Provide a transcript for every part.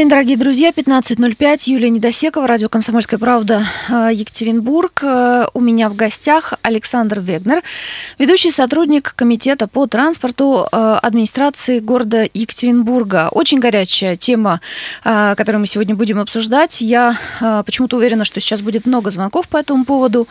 день, дорогие друзья. 15.05. Юлия Недосекова, радио «Комсомольская правда», э, Екатеринбург. Э, у меня в гостях Александр Вегнер, ведущий сотрудник Комитета по транспорту э, администрации города Екатеринбурга. Очень горячая тема, которую мы сегодня будем обсуждать. Я почему-то уверена, что сейчас будет много звонков по этому поводу.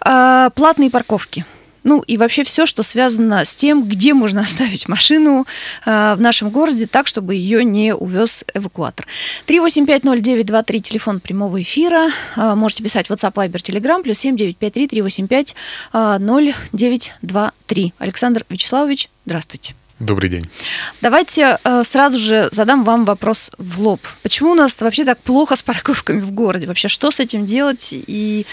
Платные парковки. Ну и вообще все, что связано с тем, где можно оставить машину э, в нашем городе так, чтобы ее не увез эвакуатор. 3850923, телефон прямого эфира. Э, можете писать WhatsApp, Viber, Telegram, плюс 7953 385 э, 0923. Александр Вячеславович, здравствуйте. Добрый день. Давайте э, сразу же задам вам вопрос в лоб. Почему у нас вообще так плохо с парковками в городе? Вообще, что с этим делать? И,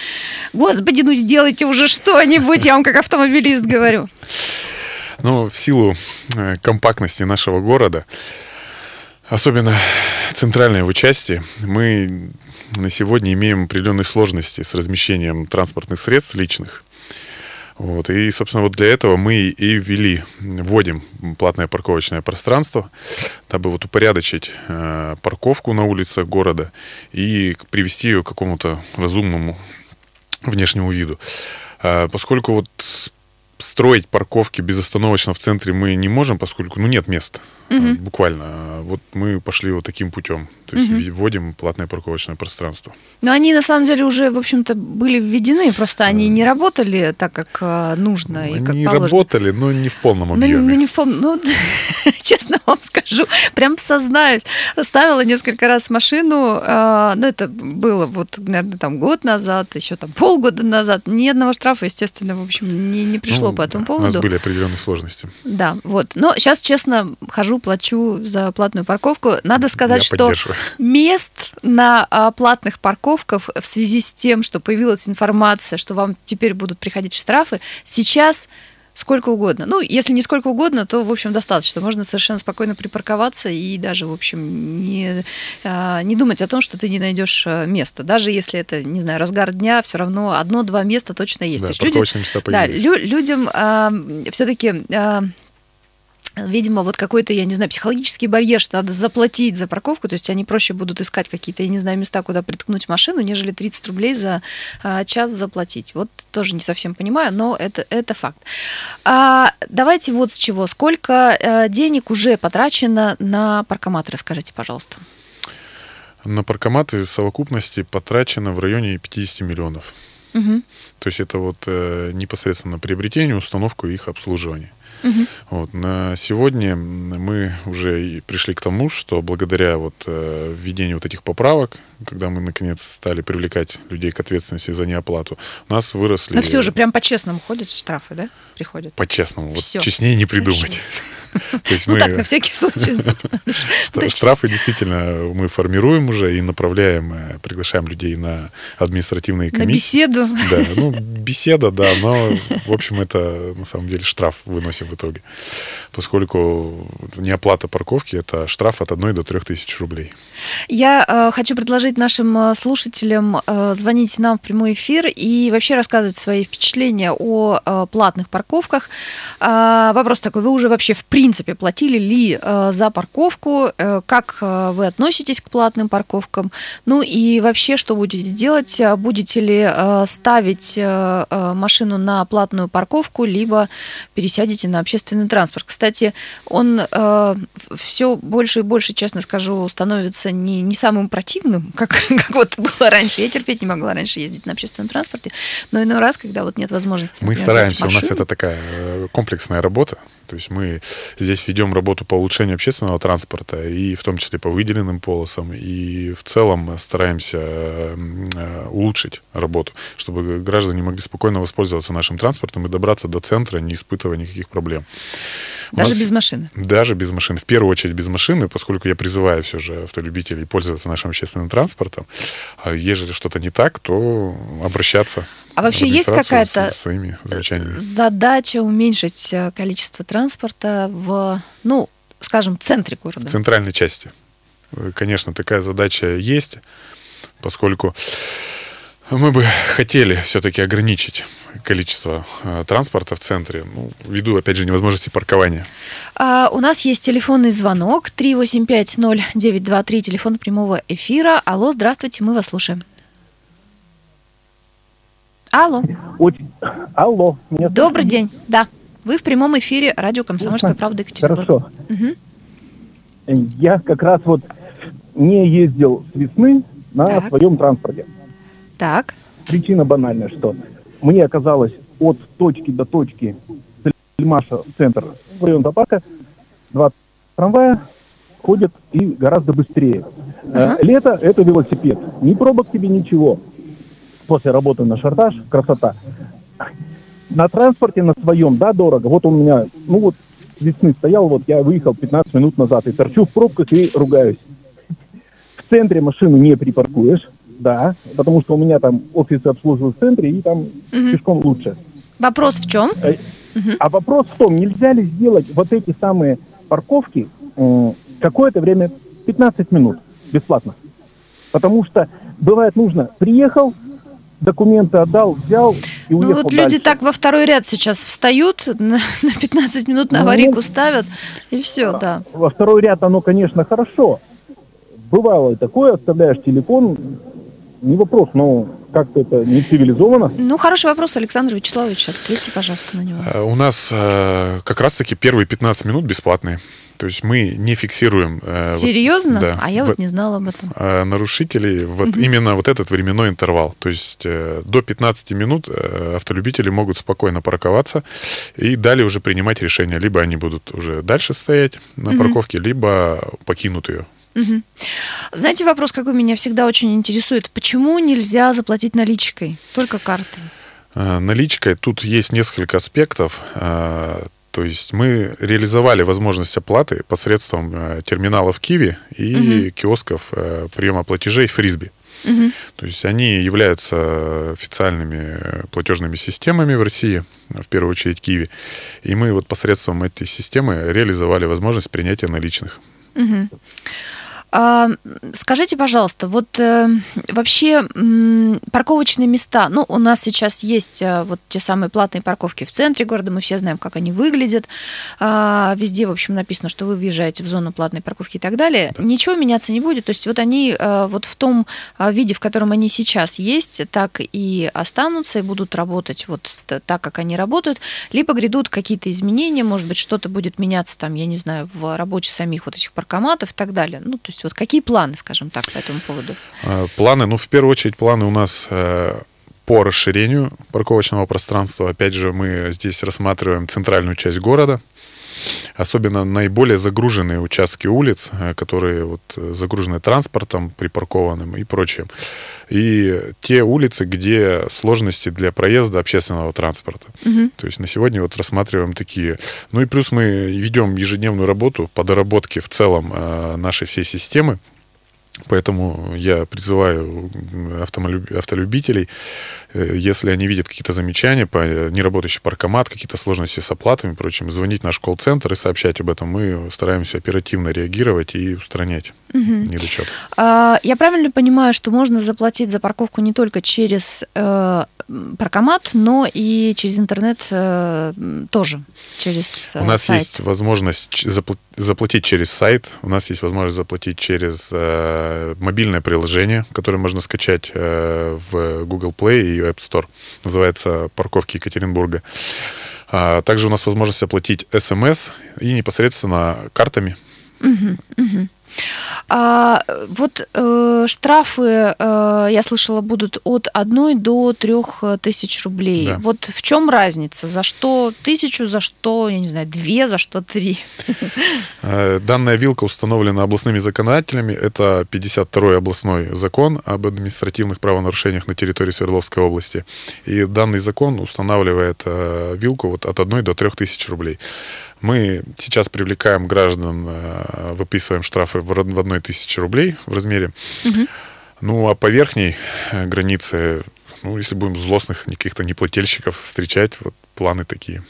господи, ну сделайте уже что-нибудь, я вам как автомобилист говорю. Ну, в силу э, компактности нашего города, особенно центральной его части, мы на сегодня имеем определенные сложности с размещением транспортных средств личных. Вот. И, собственно, вот для этого мы и ввели, вводим платное парковочное пространство, дабы вот упорядочить э, парковку на улицах города и привести ее к какому-то разумному внешнему виду. Э, поскольку вот строить парковки безостановочно в центре мы не можем, поскольку ну, нет места угу. буквально. Вот мы пошли вот таким путем. То есть угу. вводим платное парковочное пространство. Но они на самом деле уже, в общем-то, были введены, просто они не работали так, как а, нужно они и как Они положено. работали, но не в полном объеме. Ну, ну не в полном, ну, честно вам скажу, прям сознаюсь. Ставила несколько раз машину, э, ну, это было вот, наверное, там год назад, еще там полгода назад. Ни одного штрафа, естественно, в общем, не, не пришло ну, по этому поводу. У нас были определенные сложности. Да, вот. Но сейчас, честно, хожу плачу за платную парковку. Надо сказать, Я что мест на а, платных парковках в связи с тем, что появилась информация, что вам теперь будут приходить штрафы, сейчас сколько угодно. Ну, если не сколько угодно, то, в общем, достаточно. Можно совершенно спокойно припарковаться и даже, в общем, не, а, не думать о том, что ты не найдешь а, место. Даже если это, не знаю, разгар дня, все равно одно-два места точно есть. Да, то есть люди, места да, лю, людям а, все-таки а, видимо, вот какой-то, я не знаю, психологический барьер, что надо заплатить за парковку, то есть они проще будут искать какие-то, я не знаю, места, куда приткнуть машину, нежели 30 рублей за а, час заплатить. Вот тоже не совсем понимаю, но это, это факт. А, давайте вот с чего. Сколько а, денег уже потрачено на паркоматы, расскажите, пожалуйста. На паркоматы в совокупности потрачено в районе 50 миллионов. Угу. То есть это вот э, непосредственно приобретение, установку и их обслуживание. Угу. Вот, на сегодня мы уже пришли к тому, что благодаря вот, э, введению вот этих поправок, когда мы наконец стали привлекать людей к ответственности за неоплату, у нас выросли... Но все же прям по-честному ходят штрафы, да? Приходят. По-честному. Вот честнее не придумать. То есть ну мы... так, на всякий случай. Штрафы действительно мы формируем уже и направляем, э, приглашаем людей на административные комиссии. На беседу. Да, ну, беседа, да, но, в общем, это на самом деле штраф выносим в итоге. Поскольку неоплата парковки – это штраф от 1 до 3 тысяч рублей. Я э, хочу предложить нашим э, слушателям э, звонить нам в прямой эфир и вообще рассказывать свои впечатления о э, платных парковках. Э, вопрос такой, вы уже вообще в принципе платили ли э, за парковку, э, как э, вы относитесь к платным парковкам, ну и вообще что будете делать, будете ли ставить машину на платную парковку, либо пересядете на общественный транспорт. Кстати, он все больше и больше, честно скажу, становится не, не самым противным, как, как вот было раньше. Я терпеть не могла раньше ездить на общественном транспорте, но иной раз, когда вот нет возможности... Мы стараемся, у нас это такая комплексная работа, то есть мы здесь ведем работу по улучшению общественного транспорта, и в том числе по выделенным полосам, и в целом стараемся э, улучшить работу, чтобы граждане могли спокойно воспользоваться нашим транспортом и добраться до центра, не испытывая никаких проблем. Даже нас, без машины? Даже без машины. В первую очередь без машины, поскольку я призываю все же автолюбителей пользоваться нашим общественным транспортом. А ежели что-то не так, то обращаться. А вообще есть какая-то задача уменьшить э, количество транспорта в, ну, скажем, центре города? В центральной части. Конечно, такая задача есть, поскольку Мы бы хотели все-таки ограничить количество э, транспорта в центре, ну, ввиду, опять же, невозможности паркования. А, у нас есть телефонный звонок 3850923, телефон прямого эфира. Алло, здравствуйте, мы вас слушаем. Алло. Очень... Алло. Меня Добрый слышно? день. Да. Вы в прямом эфире радио «Комсомольская правда» Екатеринбург. Хорошо. Угу. Я как раз вот не ездил с весны на так. своем транспорте. Так. Причина банальная, что мне оказалось от точки до точки Сельмаша центр в район Табака два трамвая ходят и гораздо быстрее. Ага. Лето – это велосипед. Ни пробок тебе, ничего после работы на шартаж, красота. На транспорте на своем, да, дорого. Вот у меня, ну вот весны стоял, вот я выехал 15 минут назад и торчу в пробках и ругаюсь. В центре машину не припаркуешь, да, потому что у меня там офисы обслуживают в центре, и там угу. пешком лучше. Вопрос в чем? А, угу. а вопрос в том, нельзя ли сделать вот эти самые парковки э, какое-то время, 15 минут, бесплатно. Потому что бывает нужно, приехал, документы отдал, взял и ну, уехал вот люди дальше. так во второй ряд сейчас встают, на, на 15 минут на ну, аварийку ставят, и все, а, да. Во второй ряд оно, конечно, хорошо. Бывало и такое, оставляешь телефон, не вопрос, но как-то это не цивилизованно. Ну, хороший вопрос, Александр Вячеславович, ответьте, пожалуйста, на него. Э, у нас э, как раз-таки первые 15 минут бесплатные. То есть мы не фиксируем... Э, Серьезно? Вот, да, а я в, вот не знала об этом. Э, нарушителей вот угу. именно вот этот временной интервал. То есть э, до 15 минут э, автолюбители могут спокойно парковаться и далее уже принимать решение. Либо они будут уже дальше стоять на угу. парковке, либо покинут ее. Угу. Знаете, вопрос, какой меня всегда очень интересует. Почему нельзя заплатить наличкой, только картой? Э, наличкой тут есть несколько аспектов. Э, то есть мы реализовали возможность оплаты посредством э, терминалов Киви и угу. киосков приема платежей Фрисби. Угу. То есть они являются официальными платежными системами в России, в первую очередь Киви. И мы вот посредством этой системы реализовали возможность принятия наличных. Угу. А, скажите, пожалуйста, вот э, вообще парковочные места, ну, у нас сейчас есть э, вот те самые платные парковки в центре города, мы все знаем, как они выглядят. А, везде, в общем, написано, что вы въезжаете в зону платной парковки и так далее. Да. Ничего меняться не будет. То есть вот они э, вот в том виде, в котором они сейчас есть, так и останутся и будут работать вот так, как они работают. Либо грядут какие-то изменения, может быть, что-то будет меняться там, я не знаю, в работе самих вот этих паркоматов и так далее. Ну, то есть есть вот какие планы, скажем так, по этому поводу? А, планы, ну, в первую очередь, планы у нас э, по расширению парковочного пространства. Опять же, мы здесь рассматриваем центральную часть города, особенно наиболее загруженные участки улиц, э, которые вот загружены транспортом припаркованным и прочим. И те улицы, где сложности для проезда общественного транспорта. Угу. То есть на сегодня вот рассматриваем такие. Ну и плюс мы ведем ежедневную работу по доработке в целом э, нашей всей системы Поэтому я призываю автолюбителей, э, если они видят какие-то замечания по неработающий паркомат, какие-то сложности с оплатами и прочим, звонить в наш колл-центр и сообщать об этом. Мы стараемся оперативно реагировать и устранять угу. недочет. А, я правильно понимаю, что можно заплатить за парковку не только через э, паркомат, но и через интернет э, тоже, через У нас сайт. есть возможность заплатить через сайт, у нас есть возможность заплатить через мобильное приложение, которое можно скачать э, в Google Play и App Store. Называется «Парковки Екатеринбурга». А также у нас возможность оплатить смс и непосредственно картами. Угу, угу. А, вот э, штрафы, э, я слышала, будут от 1 до 3 тысяч рублей. Да. Вот в чем разница? За что тысячу, за что, я не знаю, две, за что три? Э, данная вилка установлена областными законодателями. Это 52-й областной закон об административных правонарушениях на территории Свердловской области. И данный закон устанавливает э, вилку вот от 1 до 3 тысяч рублей. Мы сейчас привлекаем граждан, э, выписываем штрафы в одной тысячи рублей в размере. Угу. Ну, а по верхней э, границе, ну, если будем злостных каких-то неплательщиков встречать, вот планы такие.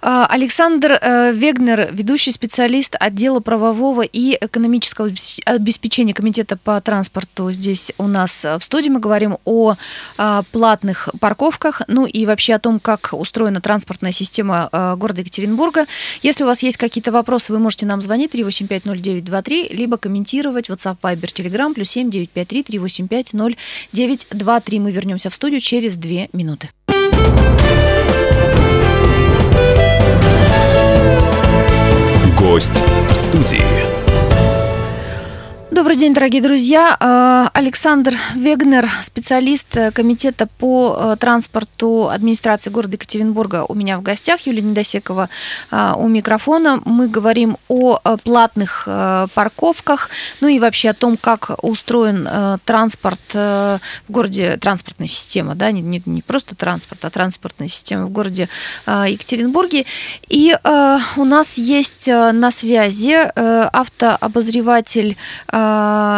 Александр э, Вегнер, ведущий специалист отдела правового и экономического обеспечения Комитета по транспорту здесь у нас в студии. Мы говорим о платных парковках, ну и вообще о том, как устроена транспортная система города Екатеринбурга. Если у вас есть какие-то вопросы, вы можете нам звонить 3850923, либо комментировать WhatsApp, Viber, Telegram, плюс 7953 385 0923. Мы вернемся в студию через две минуты. Гость в студии. Добрый день, дорогие друзья. А, Александр Вегнер, специалист э, Комитета по э, транспорту администрации города Екатеринбурга у меня в гостях. Юлия Недосекова а, у микрофона. Мы говорим о э, платных парковках, ну и вообще о том, как устроен транспорт в городе, транспортная система, да, не, не, не просто транспорт, а транспортная система в городе Екатеринбурге. И у нас есть на связи автообозреватель а,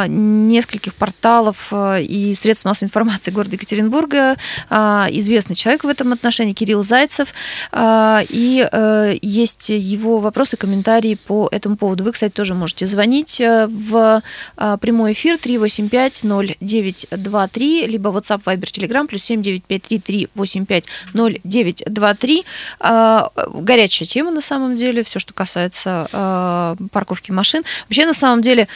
нескольких порталов а, и средств массовой информации города Екатеринбурга. А, известный человек в этом отношении, Кирилл Зайцев. И э, есть его вопросы, комментарии по этому поводу. Вы, кстати, тоже можете звонить э, в прямой эфир 385-0923, либо WhatsApp, Viber, Telegram, плюс 7953-385-0923. Горячая тема, на самом деле, все, что касается парковки машин. Вообще, на самом деле,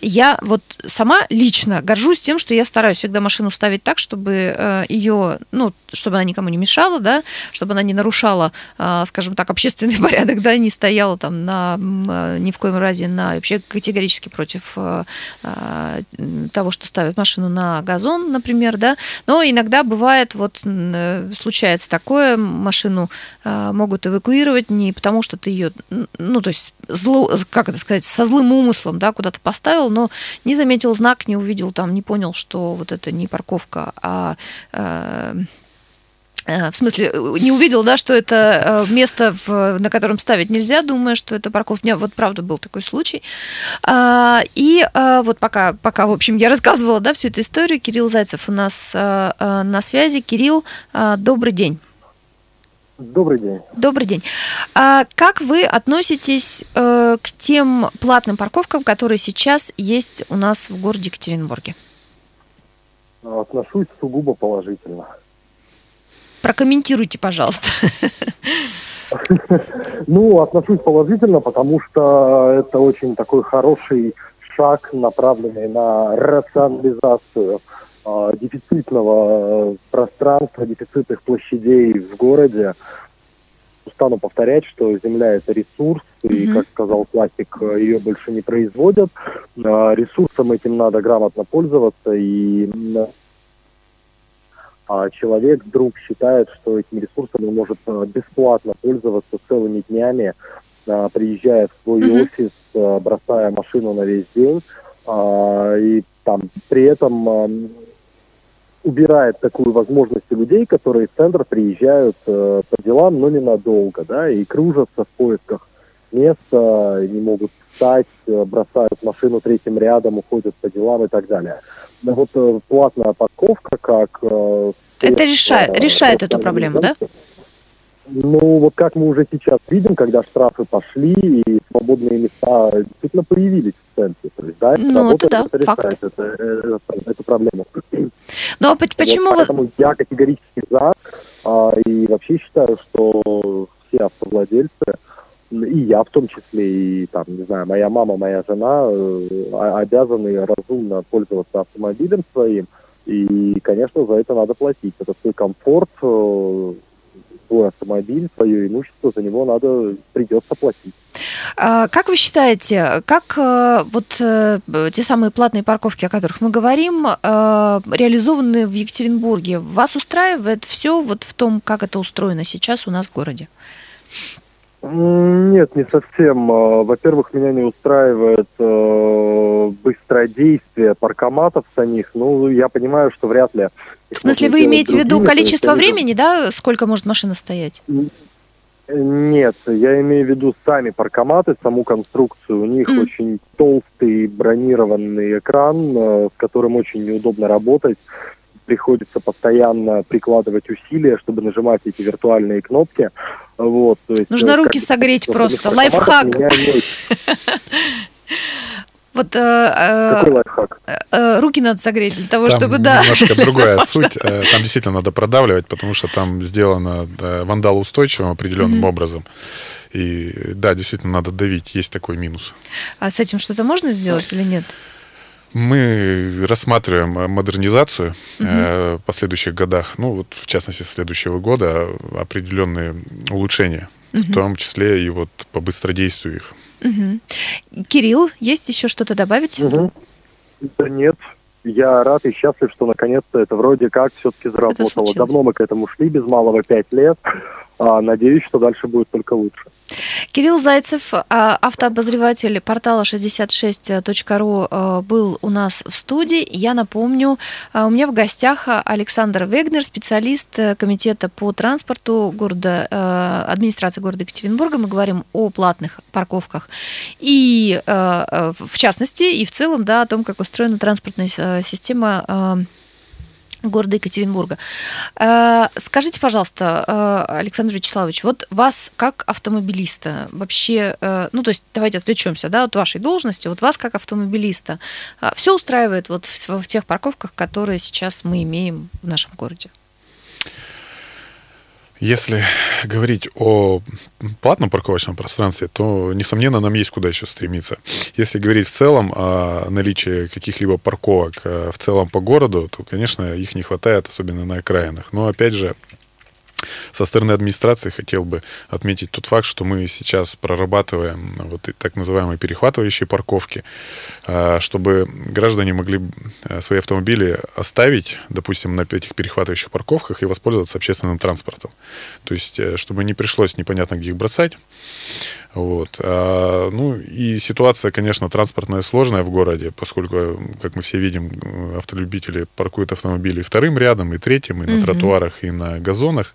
я вот сама лично горжусь тем, что я стараюсь всегда машину ставить так, чтобы э, ее, ну, чтобы она никому не мешала, да, чтобы она не нарушала, э, скажем так, общественный порядок, да, не стояла там на ни в коем разе на вообще категорически против того, что ставят машину на газон, например, да. Но иногда бывает, вот случается такое, машину могут эвакуировать не потому, что ты ее, ну, то есть зло, как это сказать, со злым умыслом, да, куда-то поставил, но не заметил знак, не увидел там, не понял, что вот это не парковка, а э, э в смысле, не увидел, да, что это э, место, на котором ставить нельзя, думая, что это парковка. У меня вот правда был такой случай. А, и э, вот пока, пока, в общем, я рассказывала, да, всю эту историю, Кирилл Зайцев у нас на связи. Кирилл, добрый день. Добрый день. Добрый день. А как вы относитесь э, к тем платным парковкам, которые сейчас есть у нас в городе Екатеринбурге? Отношусь сугубо положительно. Прокомментируйте, пожалуйста. Ну, отношусь положительно, потому что это очень такой хороший шаг, направленный на рационализацию а, дефицитного э, пространства, дефицитных площадей в городе. Стану повторять, что земля это ресурс, mm-hmm. и, как сказал классик, ее больше не производят. А, ресурсом этим надо грамотно пользоваться, и а человек вдруг считает, что этим ресурсом он может э, бесплатно пользоваться целыми днями, приезжая в свой mm-hmm. офис, бросая машину на весь день, и там при этом убирает такую возможность у людей, которые в центр приезжают э, по делам, но ненадолго, да, и кружатся в поисках места, не могут встать, э, бросают машину третьим рядом, уходят по делам и так далее. Но вот э, платная парковка как... Э, Это решает, э, решает эту проблему, да? Ну, вот как мы уже сейчас видим, когда штрафы пошли и свободные места действительно появились в центре. То есть, да, ну, это да, это факт. Это, это, эту проблему. Но почему... Вот, поэтому я категорически за, а, и вообще считаю, что все автовладельцы, и я в том числе, и там, не знаю, моя мама, моя жена э, обязаны разумно пользоваться автомобилем своим, и, конечно, за это надо платить. Это свой комфорт, э, свой автомобиль, свое имущество, за него надо, придется платить. А, как вы считаете, как э, вот э, те самые платные парковки, о которых мы говорим, э, реализованы в Екатеринбурге? Вас устраивает все вот в том, как это устроено сейчас у нас в городе? Нет, не совсем. А, во-первых, меня не устраивает э, быстродействие паркоматов самих. Ну, я понимаю, что вряд ли. В смысле, вы имеете в виду количество времени, да, сколько может машина стоять? Нет, я имею в виду сами паркоматы, саму конструкцию. У них mm. очень толстый бронированный экран, э, с которым очень неудобно работать. Приходится постоянно прикладывать усилия, чтобы нажимать эти виртуальные кнопки. Вот, то есть, Нужно э, руки согреть просто. Лайфхак. Вот э, Какой лайфхак? э, э, руки надо согреть для того, Там чтобы, да. немножко другая суть. Э, Там действительно надо продавливать, потому что там сделано да, вандалоустойчивым определенным Мгм. образом. И да, действительно надо давить. Есть такой минус. А с этим что-то можно сделать или нет? Мы рассматриваем э, модернизацию э, в последующих годах, ну вот в частности с следующего года определенные улучшения, в том числе и вот по быстродействию их. Мгм. Кирилл, есть еще что-то добавить? Мгм. Да нет, я рад и счастлив, что наконец-то это вроде как все-таки заработало. Давно мы к этому шли, без малого пять лет. А, надеюсь, что дальше будет только лучше. Кирилл Зайцев, а, автообозреватель портала 66.ru, э, был у нас в студии. Я напомню, а, у меня в гостях Александр Вегнер, специалист э, комитета по транспорту города, э, администрации города Екатеринбурга. Мы говорим о платных парковках и, э, в частности, и в целом, да, о том, как устроена транспортная система города Екатеринбурга. Э, Скажите, пожалуйста, э, Александр Вячеславович, вот вас как автомобилиста вообще, э, ну то есть давайте отвлечемся, да, от вашей должности, вот вас как автомобилиста, все устраивает вот в, в тех парковках, которые сейчас мы имеем в нашем городе? Если говорить о платном парковочном пространстве, то, несомненно, нам есть куда еще стремиться. Если говорить в целом о наличии каких-либо парковок э, в целом по городу, то, конечно, их не хватает, особенно на окраинах. Но, опять же, со стороны администрации хотел бы отметить тот факт, что мы сейчас прорабатываем вот и так называемые перехватывающие парковки, а, чтобы граждане могли э, свои автомобили оставить, допустим, на этих перехватывающих парковках и воспользоваться общественным транспортом. То есть, э, чтобы не пришлось непонятно где их бросать. Вот. А, ну и ситуация, конечно, транспортная сложная в городе, поскольку, как мы все видим, автолюбители паркуют автомобили вторым рядом, и третьим, и на Мгм. тротуарах, и на газонах.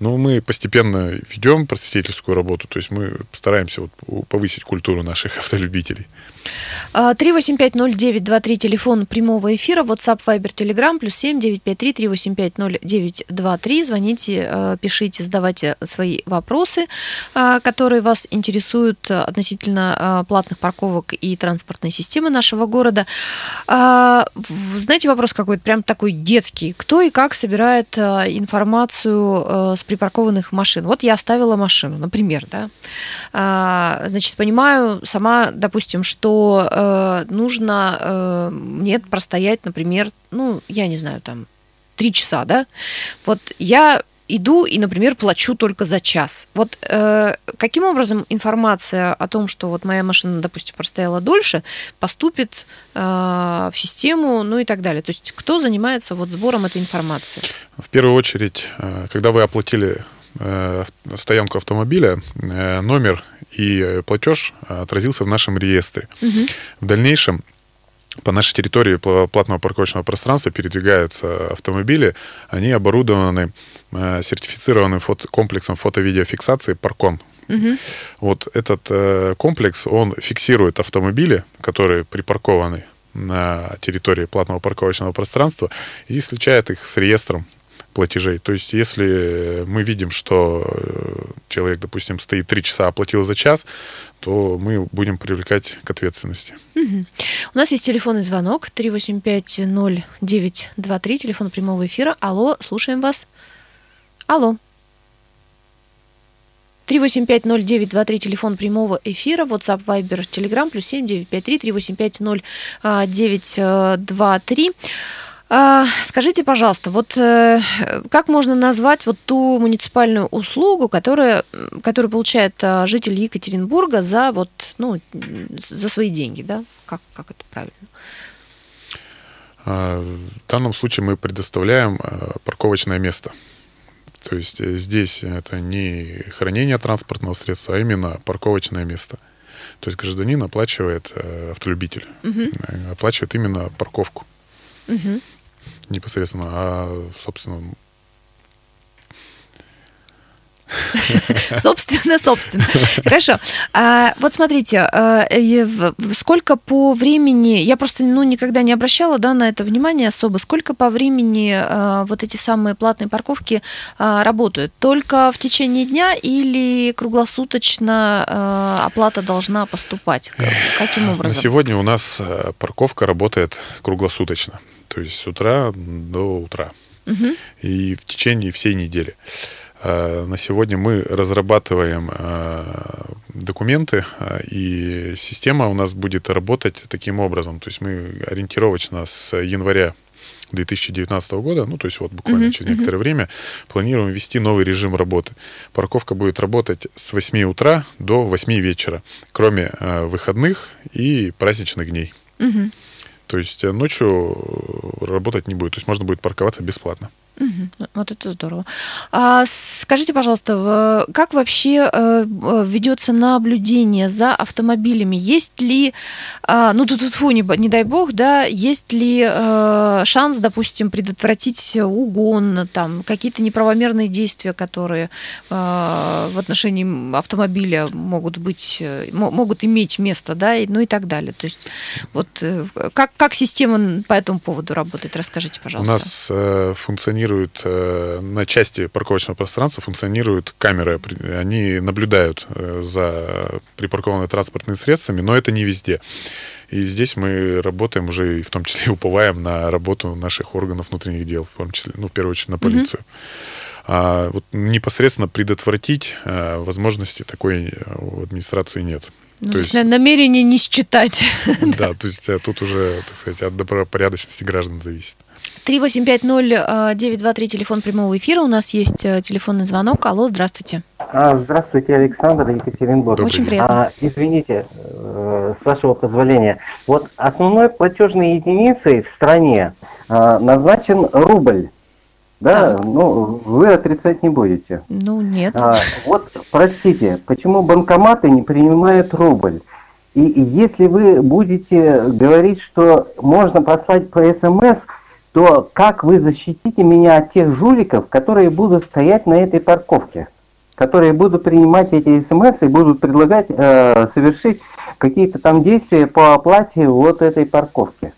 Но мы постепенно ведем просветительскую работу, то есть мы стараемся вот повысить культуру наших автолюбителей. А, 3850923, телефон прямого эфира, WhatsApp, Viber, Telegram, плюс 7 953 3850923. Звоните, э, пишите, задавайте свои вопросы, а, которые вас интересуют относительно а, платных парковок и транспортной системы нашего города. А, Знаете, вопрос какой-то прям такой детский. Кто и как собирает а, информацию с припаркованных машин? Вот я оставила машину, например, да. А, Значит, понимаю сама, допустим, что э, нужно э, мне простоять, например, ну, я не знаю, там, три часа, да. Вот я иду и, например, плачу только за час. Вот э, каким образом информация о том, что вот моя машина, допустим, простояла дольше, поступит э, в систему, ну и так далее. То есть кто занимается вот сбором этой информации? В первую очередь, э, когда вы оплатили э, стоянку автомобиля, э, номер и платеж отразился в нашем реестре. Мгм. В дальнейшем по нашей территории пла- платного парковочного пространства передвигаются автомобили. Они оборудованы э, сертифицированным фото- комплексом фото-видеофиксации Паркон. Мгм. Вот этот э, комплекс, он фиксирует автомобили, которые припаркованы на территории платного парковочного пространства и сличает их с реестром платежей. То есть, если мы видим, что э, человек, допустим, стоит три часа, оплатил за час, то мы будем привлекать к ответственности. Мгм. У нас есть телефонный звонок 3850923, телефон прямого эфира. Алло, слушаем вас. Алло. 3850923, телефон прямого эфира, WhatsApp, Viber, Telegram, плюс 7953 3850923. А, Скажите, пожалуйста, вот э, как можно назвать вот ту муниципальную услугу, которая, которую получает а, житель Екатеринбурга за вот, ну, за свои деньги, да? Как, как это правильно? А, В данном случае мы предоставляем парковочное место. То есть э, здесь это не хранение транспортного средства, а именно парковочное место. То есть гражданин оплачивает, э, автолюбитель, э, оплачивает именно парковку мгм. Непосредственно, а, собственно, Собственно, собственно. Хорошо. А, вот смотрите, сколько по времени, я просто ну, никогда не обращала да, на это внимание особо, сколько по времени вот эти самые платные парковки работают? Только в течение дня или круглосуточно оплата должна поступать? Каким образом? На сегодня у нас парковка работает круглосуточно. То есть с утра до утра. Угу. И в течение всей недели. А, на сегодня мы разрабатываем а, документы, а, и система у нас будет работать таким образом. То есть мы ориентировочно с января 2019 года, ну, то есть вот буквально uh-huh, через некоторое uh-huh. время, планируем ввести новый режим работы. Парковка будет работать с 8 утра до 8 вечера, кроме э, выходных и праздничных дней. Uh-huh. То есть э, ночью э, работать не будет. То есть можно будет парковаться бесплатно. Угу. Вот это здорово. А скажите, пожалуйста, как вообще э, ведется наблюдение за автомобилями? Есть ли, а, ну тут фу, не, не дай бог, да, есть ли э, шанс, допустим, предотвратить угон, там какие-то неправомерные действия, которые э, в отношении автомобиля могут быть, могут иметь место, да, ну и так далее. То есть вот как как система по этому поводу работает? Расскажите, пожалуйста. У нас функционирует функционируют, э, на части парковочного пространства функционируют камеры. Они наблюдают э, за припаркованными транспортными средствами, но это не везде. И здесь мы работаем уже, и в том числе уповаем на работу наших органов внутренних дел, в том числе, ну, в первую очередь, на полицию. Mm-hmm. А вот непосредственно предотвратить а, возможности такой у администрации нет. Ну, то есть намерение не считать. Да, то есть тут уже, так сказать, от добропорядочности граждан зависит. 3850923, телефон прямого эфира. У нас есть э, телефонный звонок. Алло, здравствуйте. А, здравствуйте, Александр, Екатеринбург. Очень приятно. А, извините, э, с вашего позволения. Вот основной платежной единицей в стране а, назначен рубль. Да, так. ну вы отрицать не будете. Ну нет. А, вот, простите, почему банкоматы не принимают рубль? И, и если вы будете говорить, что можно послать по СМС, то как вы защитите меня от тех жуликов, которые будут стоять на этой парковке, которые будут принимать эти смс и будут предлагать э, совершить какие-то там действия по оплате вот этой парковки?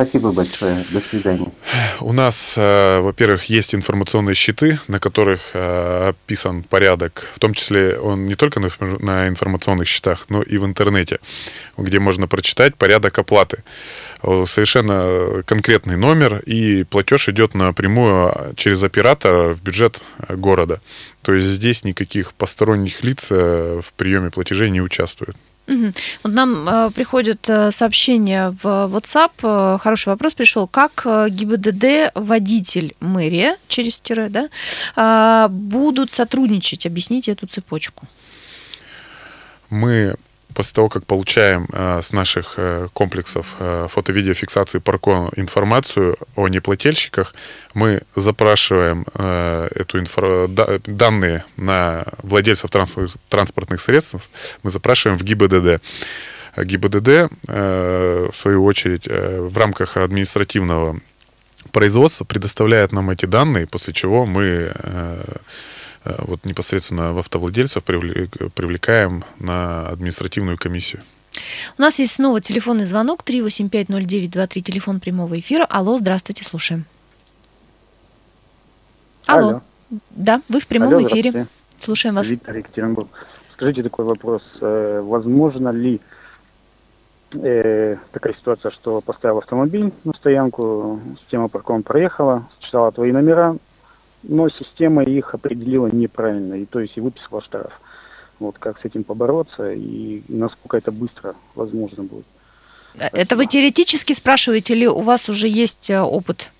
Спасибо большое. До свидания. У нас, э, во-первых, есть информационные щиты, на которых э, описан порядок. В том числе он не только на, информационных щитах, но и в интернете, где можно прочитать порядок оплаты. Совершенно конкретный номер, и платеж идет напрямую через оператора в бюджет города. То есть здесь никаких посторонних лиц э, в приеме платежей не участвуют. Вот нам э, приходит э, сообщение в WhatsApp, э, хороший вопрос пришел, как э, ГИБДД водитель мэрия через тире, да, э, будут сотрудничать, объясните эту цепочку. Мы после того, как получаем э, с наших э, комплексов э, фото-видеофиксации паркон информацию о неплательщиках, мы запрашиваем э, эту инфо, да, данные на владельцев транспорт, транспортных средств, мы запрашиваем в ГИБДД. ГИБДД, э, в свою очередь, э, в рамках административного производства предоставляет нам эти данные, после чего мы Э, вот непосредственно в автовладельцев привлекаем на административную комиссию. У нас есть снова телефонный звонок 3850923, телефон прямого эфира. Алло, здравствуйте, слушаем. Алло. Алло. Да, вы в прямом Алло, эфире. Слушаем вас. Виктор Екатеринбург. Скажите такой вопрос. Э, возможно ли э, такая ситуация, что поставил автомобиль на стоянку, система парком проехала, считала твои номера, но система их определила неправильно, и то есть и выписала штраф. Вот как с этим побороться и насколько это быстро возможно будет. Спасибо. Это вы теоретически спрашиваете, или у вас уже есть э, опыт?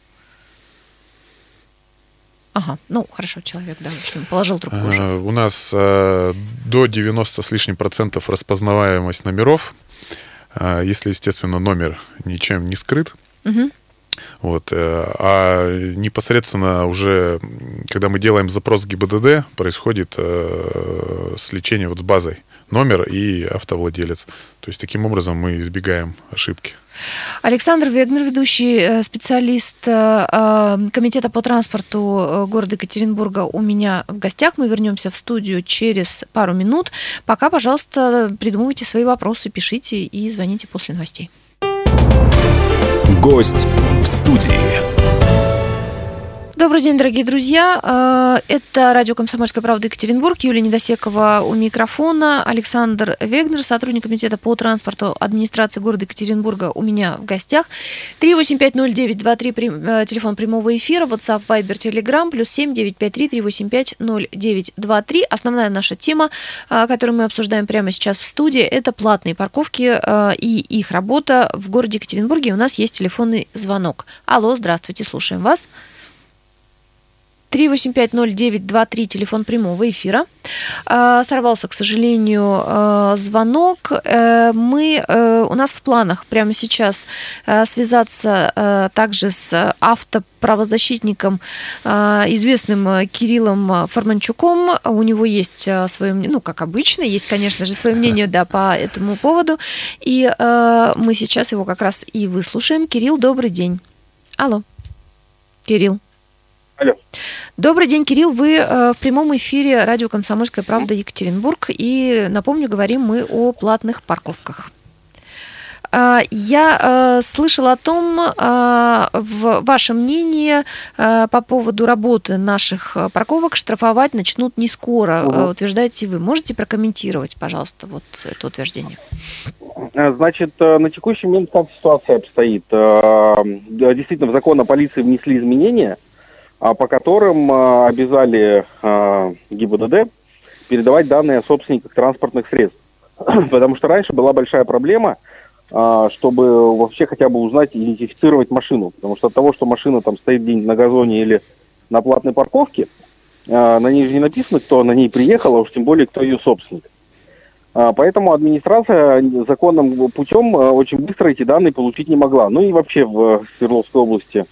Ага, ну хорошо, человек, да, в общем, положил трубку уже. А, у нас а, до 90 с лишним процентов распознаваемость номеров, а, если, естественно, номер ничем не скрыт. Угу. Вот. Э, а непосредственно уже, когда мы делаем запрос ГИБДД, происходит э, сличение вот с базой номер и автовладелец. То есть таким образом мы избегаем ошибки. Александр Вегнер, ведущий э, специалист э, Комитета по транспорту города Екатеринбурга, у меня в гостях. Мы вернемся в студию через пару минут. Пока, пожалуйста, придумывайте свои вопросы, пишите и звоните после новостей. Гость в студии. Добрый день, дорогие друзья. Э, это радио «Комсомольская правда» Екатеринбург. Юлия Недосекова у микрофона. Александр Вегнер, сотрудник комитета по транспорту администрации города Екатеринбурга у меня в гостях. 3850923, э, телефон прямого эфира, WhatsApp, Viber, Telegram, плюс 7953-385-0923. Основная наша тема, э, которую мы обсуждаем прямо сейчас в студии, это платные парковки и их работа в городе Екатеринбурге. У нас есть телефонный звонок. Алло, здравствуйте, слушаем вас. 3850923, телефон прямого эфира. А, сорвался, к сожалению, а, звонок. Э, мы, э, у нас в планах прямо сейчас э, связаться также с автоправозащитником, известным Кириллом Форманчуком. У него есть свое мнение, ну, как обычно, есть, конечно же, свое мнение да, по этому поводу. И мы сейчас его как раз и выслушаем. Кирилл, добрый день. Алло. Кирилл. Алло. Добрый день, Кирилл. Вы э, в прямом эфире радио «Комсомольская правда» Екатеринбург. И, напомню, говорим мы о платных парковках. Э, я э, слышала о том, в ваше мнение по поводу работы наших парковок штрафовать начнут не скоро, угу. утверждаете вы. Можете прокомментировать, пожалуйста, вот это утверждение? Значит, на текущий момент как ситуация обстоит? Действительно, в закон о полиции внесли изменения – по которым а, обязали а, ГИБДД передавать данные о собственниках транспортных средств. Потому что раньше была большая проблема, чтобы вообще хотя бы узнать идентифицировать машину. Потому что от того, что машина там стоит где-нибудь на газоне или на платной парковке, на ней же не написано, кто на ней приехал, а уж тем более, кто ее собственник. Поэтому администрация законным путем очень быстро эти данные получить не могла. Ну и вообще в Свердловской области,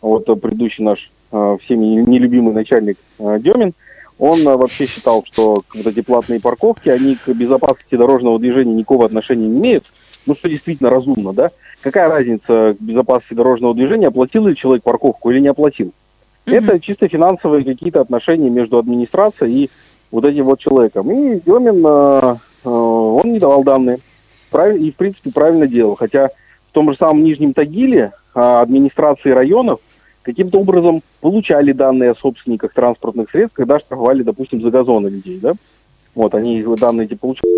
вот предыдущий наш Э, всеми нелюбимый начальник э, Демин, он э, вообще считал, что вот эти платные парковки, они к безопасности дорожного движения никакого отношения не имеют, ну, что действительно разумно, да? Какая разница к безопасности дорожного движения, оплатил ли человек парковку или не оплатил? Mm-hmm. Это чисто финансовые какие-то отношения между администрацией и вот этим вот человеком. И Демин, э, э, он не давал данные. И, в принципе, правильно делал. Хотя в том же самом Нижнем Тагиле э, администрации районов каким-то образом получали данные о собственниках транспортных средств, когда штрафовали, допустим, за газоны людей, да? Вот, они их данные эти получали.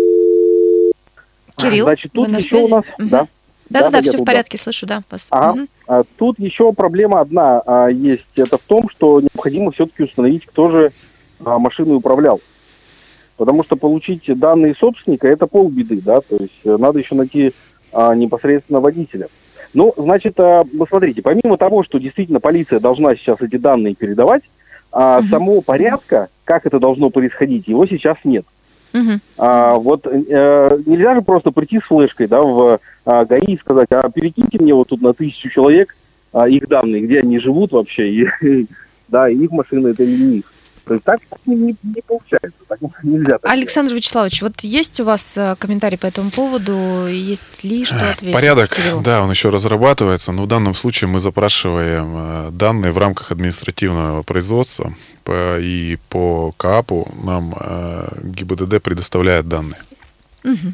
Кирилл, Значит, тут вы еще у нас... Угу. Да, да, да, да, все в порядке, да. слышу, да. Вас. Ага. Угу. А, тут еще проблема одна а, есть. Это в том, что необходимо все-таки установить, кто же а, машиной управлял. Потому что получить данные собственника – это полбеды, да, то есть э, надо еще найти а, непосредственно водителя. Ну, значит, а, смотрите, помимо того, что действительно полиция должна сейчас эти данные передавать, а, угу. самого порядка, как это должно происходить, его сейчас нет. Угу. А, вот а, нельзя же просто прийти с флешкой да, в а, ГАИ и сказать, а перекиньте мне вот тут на тысячу человек а, их данные, где они живут вообще, и, да, их машины это не их. То есть так не, не, не получается, так нельзя. Так Александр делать. Вячеславович, вот есть у вас э, комментарий по этому поводу? Есть ли что ответить? Порядок, Кирилл? да, он еще разрабатывается, но в данном случае мы запрашиваем э, данные в рамках административного производства и по КАПу нам э, ГИБДД предоставляет данные. Угу.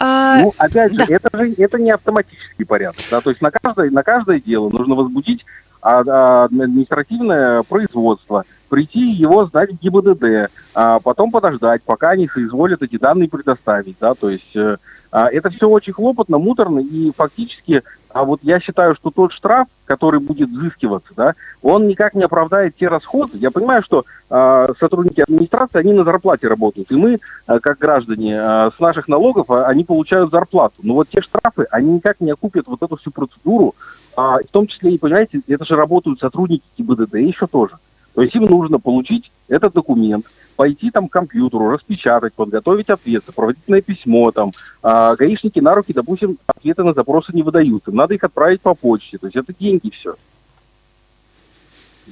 А, ну, опять же, да. это же это не автоматический порядок. Да? То есть на каждое, на каждое дело нужно возбудить а, а, административное производство – прийти его сдать в ГИБДД, а потом подождать, пока они соизволят эти данные предоставить, да, то есть э, а, это все очень хлопотно, муторно, и фактически, а вот я считаю, что тот штраф, который будет взыскиваться, да, он никак не оправдает те расходы. Я понимаю, что э, сотрудники администрации, они на зарплате работают, и мы, э, как граждане, э, с наших налогов, э, они получают зарплату. Но вот те штрафы, они никак не окупят вот эту всю процедуру, э, в том числе, и, понимаете, это же работают сотрудники ГИБДД еще тоже. То есть им нужно получить этот документ, пойти там к компьютеру, распечатать, подготовить ответ, сопроводительное письмо там. А гаишники на руки, допустим, ответы на запросы не выдают. Им надо их отправить по почте. То есть это деньги все.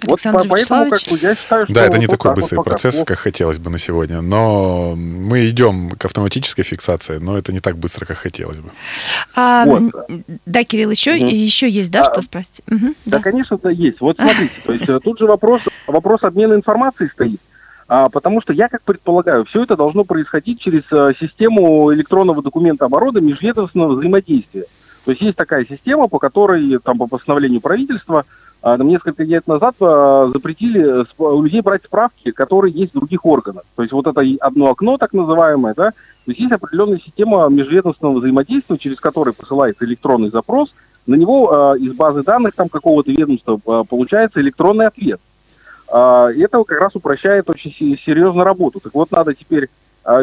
Александр вот поэтому как бы, я считаю, что Да, это не вот такой вот быстрый процесс, как хотелось бы на сегодня. Но мы идем к автоматической фиксации, но это не так быстро, как хотелось бы. А, Вот. да, Кирилл, еще, Мгм. еще есть, да, А, что спросить? Мгм, Да, да. конечно, да, есть. Вот смотрите, то есть э, тут же вопрос, вопрос обмена информацией стоит. А, потому что я как предполагаю, все это должно происходить через э, систему электронного документа оборота межведомственного взаимодействия. То есть есть такая система, по которой там по постановлению правительства а, там, несколько лет назад а, запретили с- у людей брать справки, которые есть в других органах. То есть вот это одно окно, так называемое, да, то есть есть определенная система межведомственного взаимодействия, через которое посылается электронный запрос, на него а, из базы данных там какого-то ведомства а, получается электронный ответ. А, и это как раз упрощает очень се- серьезно работу. Так вот, надо теперь, а,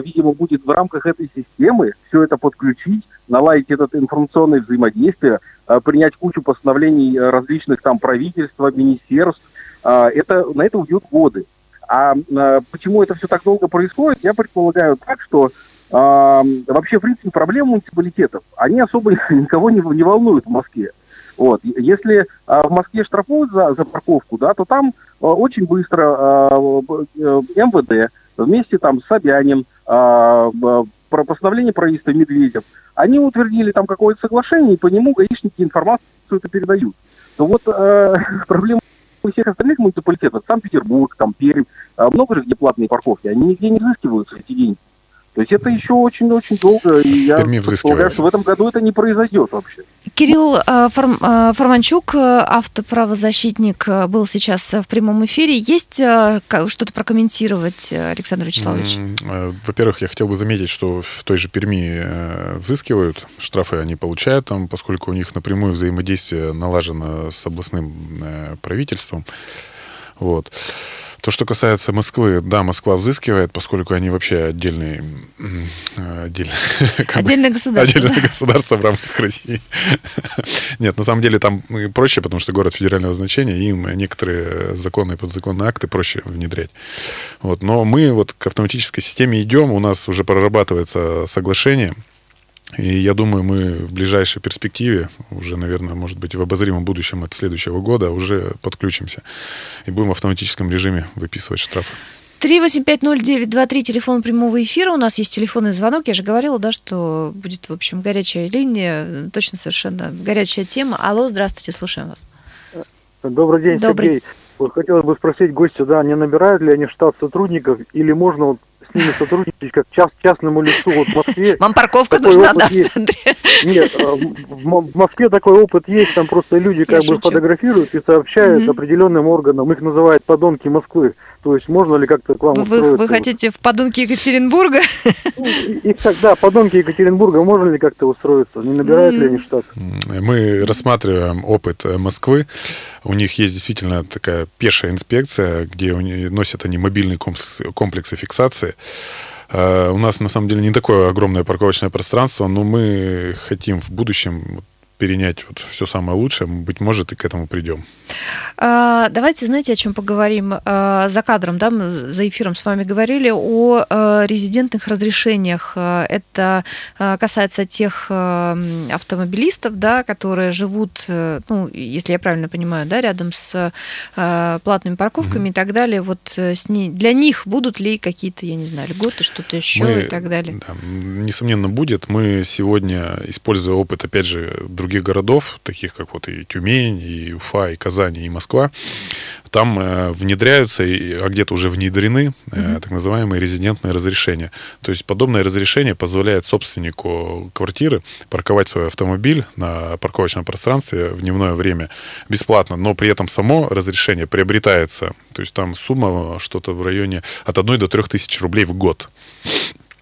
видимо, будет в рамках этой системы все это подключить, наладить это информационное взаимодействие, а, принять кучу постановлений э, различных там правительства, министерств. А, это, на это уйдет годы. А, а, почему это все так долго происходит, я предполагаю так, что а, вообще, в принципе, проблемы муниципалитетов, они особо никого не, не волнуют в Москве. Вот. Если а, в Москве штрафуют за, за парковку, да, то там а, очень быстро а, э, МВД вместе там с Собянин, а, про постановление правительства Медведев, они утвердили там какое-то соглашение, и по нему гаишники информацию это передают. То вот э, проблема у всех остальных муниципалитетов, Санкт-Петербург, там Пермь, а, много же где платные парковки, они нигде не взыскиваются эти деньги. То есть это еще очень-очень долго, и я предполагаю, что в этом году это не произойдет вообще. Кирилл э, Форм- э, Форманчук, э, автоправозащитник, был сейчас в прямом эфире. Есть что-то прокомментировать, Александр Вячеславович? Во-первых, я хотел бы заметить, что в той же Перми взыскивают, штрафы они получают там, поскольку у них напрямую взаимодействие налажено с областным правительством. Вот. То, что касается Москвы, да, Москва взыскивает, поскольку они вообще отдельный, м, э, отдельный, как бы, Отдельное государство. Отдельное да? государство в рамках России. Нет, на самом деле там э, проще, потому что город федерального значения, им некоторые законные и подзаконные акты проще внедрять. Вот. Но мы вот к автоматической системе идем, у нас уже прорабатывается соглашение, и я думаю, мы в ближайшей перспективе, уже, наверное, может быть, в обозримом будущем от следующего года уже подключимся и будем в автоматическом режиме выписывать штрафы. 3850923, телефон прямого эфира. У нас есть телефонный звонок. Я же говорила, да, что будет, в общем, горячая линия. Точно совершенно горячая тема. Алло, здравствуйте, слушаем вас. Добрый день, Добрый. Сергей. Хотелось бы спросить гостя, да, не набирают ли они штат сотрудников, или можно вот с ними сотрудничать как част, частному лицу вот в Москве? Вам парковка нужна, да, в есть. центре? Нет, в Мо- в Москве такой опыт есть, там просто люди как бы шучу. фотографируют и сообщают Мгм. определенным органам, их называют подонки Москвы. То есть можно ли как-то к вам Вы, вы- устроиться? вы хотите в подунке Екатеринбурга? Ну, и- Их так, да, подонки Екатеринбурга, можно ли как-то устроиться? Не набирают ли они штат? Мы рассматриваем опыт э, Москвы. У них есть действительно такая пешая инспекция, где носят они мобильные комплексы, комплексы фиксации. Э, У нас на самом деле не такое огромное парковочное пространство, но мы хотим в будущем перенять вот все самое лучшее, быть может, и к этому придем. А, Давайте, знаете, о чем поговорим А, за кадром, да, мы за эфиром с вами говорили о э, резидентных разрешениях. А, Это касается тех автомобилистов, да, которые живут, э, ну, если я правильно понимаю, да, рядом с платными парковками и так далее. Вот э, с ней, для них будут ли какие-то, я не знаю, льготы, что-то еще Мы- и так далее? да, несомненно, будет. Мы сегодня, используя опыт, опять же, других городов, таких как вот и Тюмень, и Уфа, и Казань, и Москва, там э, внедряются, и- а где-то уже внедрены э, так называемые резидентные разрешения. То есть подобное разрешение позволяет собственнику квартиры парковать свой автомобиль на парковочном пространстве в дневное время бесплатно, но при этом само разрешение приобретается. То есть там сумма что-то в районе от 1 до 3 тысяч рублей в год.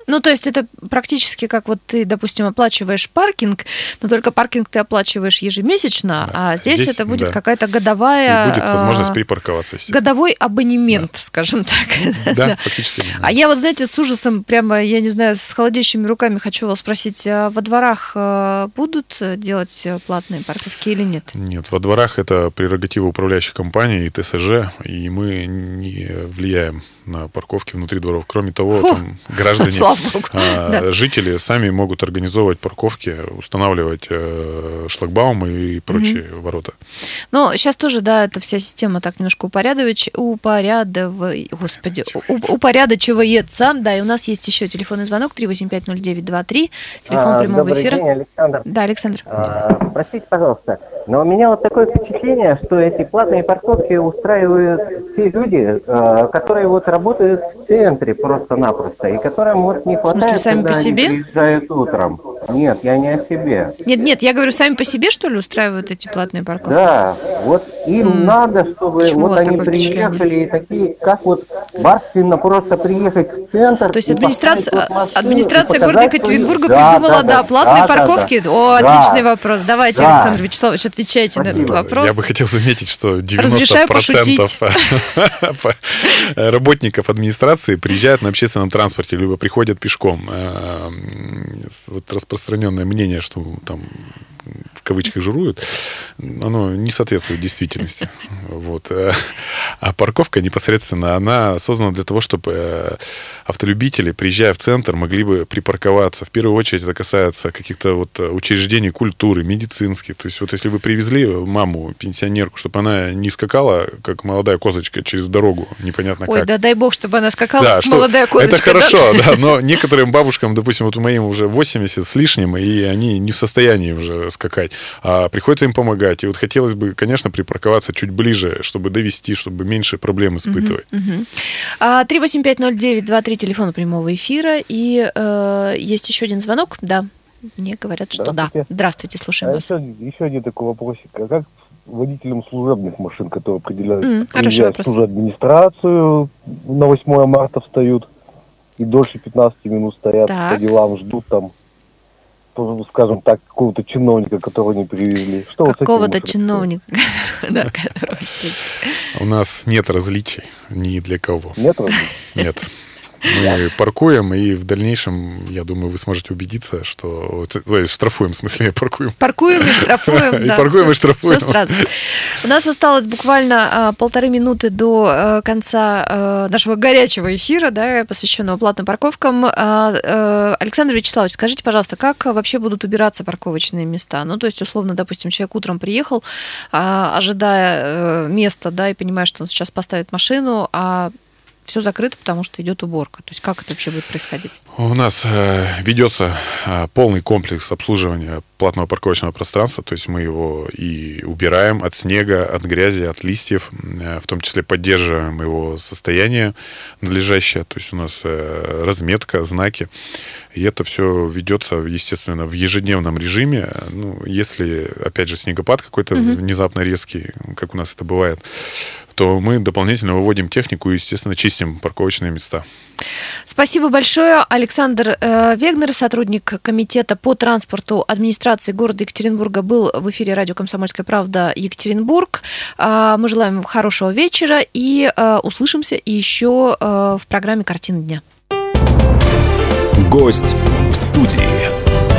Ну, то есть это практически как вот ты, допустим, оплачиваешь паркинг, но только паркинг ты оплачиваешь ежемесячно, Да. а здесь, Здесь, это будет да. какая-то годовая... И будет возможность а, припарковаться. естественно. Годовой абонемент, скажем так. Да, фактически. да. А я вот, знаете, с ужасом, прямо, я не знаю, с холодеющими руками хочу вас спросить, а во дворах э, будут делать платные парковки или нет? Нет, во дворах это прерогатива управляющей компании и ТСЖ, и мы не влияем на парковке внутри дворов. Кроме того, там граждане, а, Да. жители сами могут организовывать парковки, устанавливать э, шлагбаумы и прочие ворота. Но сейчас тоже, да, эта вся система так немножко упорядович, упорядовай, господи, упорядочивается. Да, и у нас есть еще телефонный звонок 3850923, телефон А, прямого добрый эфира. день, Александр. Да, Александр. А, простите, пожалуйста, но у меня вот такое впечатление, что эти платные парковки устраивают те люди, э, которые вот работают в центре просто-напросто, и которым вот не смысле, хватает, сами когда по они себе? приезжают утром. Нет, я не о себе. Нет, нет, я говорю, сами по себе, что ли, устраивают эти платные парковки? Да, вот им М. надо, чтобы Почему вот они приехали и такие, как вот барственно просто приехать в центр. То есть администрация, машину администрация и города Екатеринбурга свою- Да, придумала, да, да, да, платные да, да, парковки. да. О, Да. отличный вопрос. Давайте, Да. Александр Вячеславович, отвечайте на этот Спасибо. вопрос. Я бы хотел заметить, что 90% Разрешаю пошутить. работников администрации приезжают на общественном транспорте, либо приходят пешком. Э, Вот распространенное мнение, что там в кавычках жируют, оно не соответствует действительности. Вот. А парковка непосредственно, она создана для того, чтобы э, автолюбители, приезжая в центр, могли бы припарковаться. В первую очередь это касается каких-то вот учреждений культуры, медицинских. То есть вот если вы привезли маму, пенсионерку, чтобы она не скакала, как молодая козочка, через дорогу, непонятно Ой, как. да дай бог, чтобы она скакала, Да, как что- молодая козочка. Это хорошо, да? но некоторым бабушкам, допустим, вот у моим уже 80 с лишним, и они не в состоянии уже скакать, а приходится им помогать. И вот хотелось бы, конечно, припарковаться чуть ближе, чтобы довести, чтобы меньше проблем испытывать. А, 3850923, телефон прямого эфира. И э, есть еще один звонок. Да, мне говорят, что да. Здравствуйте. Здравствуйте, слушаем А вас. еще, еще один такой вопросик. А как водителям служебных машин, которые определяют, М, хороший в администрацию, на 8 марта встают и дольше 15 минут стоят Так. по делам, ждут там, скажем так, какого-то чиновника, которого не привезли. Что вот Какого-то можно чиновника. да, которого- У нас нет различий ни для кого. Нет разве? Нет. Мы паркуем, и в дальнейшем, я думаю, вы сможете убедиться, что... Ой, штрафуем, в смысле, паркуем. Паркуем и штрафуем. И да, паркуем, всё- и штрафуем. всё сразу. У нас осталось буквально а, полторы минуты до э, конца э, нашего горячего эфира, да, посвященного платным парковкам. А, э, Александр Вячеславович, скажите, пожалуйста, как вообще будут убираться парковочные места? Ну, то есть, условно, допустим, человек утром приехал, а, ожидая места, да, и понимая, что он сейчас поставит машину, а все закрыто, потому что идет уборка. То есть как это вообще будет происходить? У нас э, ведется э, полный комплекс обслуживания платного парковочного пространства, то есть мы его и убираем от снега, от грязи, от листьев, э, в том числе поддерживаем его состояние надлежащее, то есть у нас разметка, знаки, и это все ведется, естественно, в ежедневном режиме. Ну, если, опять же, снегопад какой-то Мгм. внезапно резкий, как у нас это бывает, то мы дополнительно выводим технику и, естественно, чистим парковочные места. Спасибо большое. Александр э, Вегнер, сотрудник комитета по транспорту администрации города Екатеринбурга, был в эфире радио «Комсомольская правда» Екатеринбург. А, Мы желаем вам хорошего вечера и э, услышимся еще э, в программе «Картина дня». Гость в студии.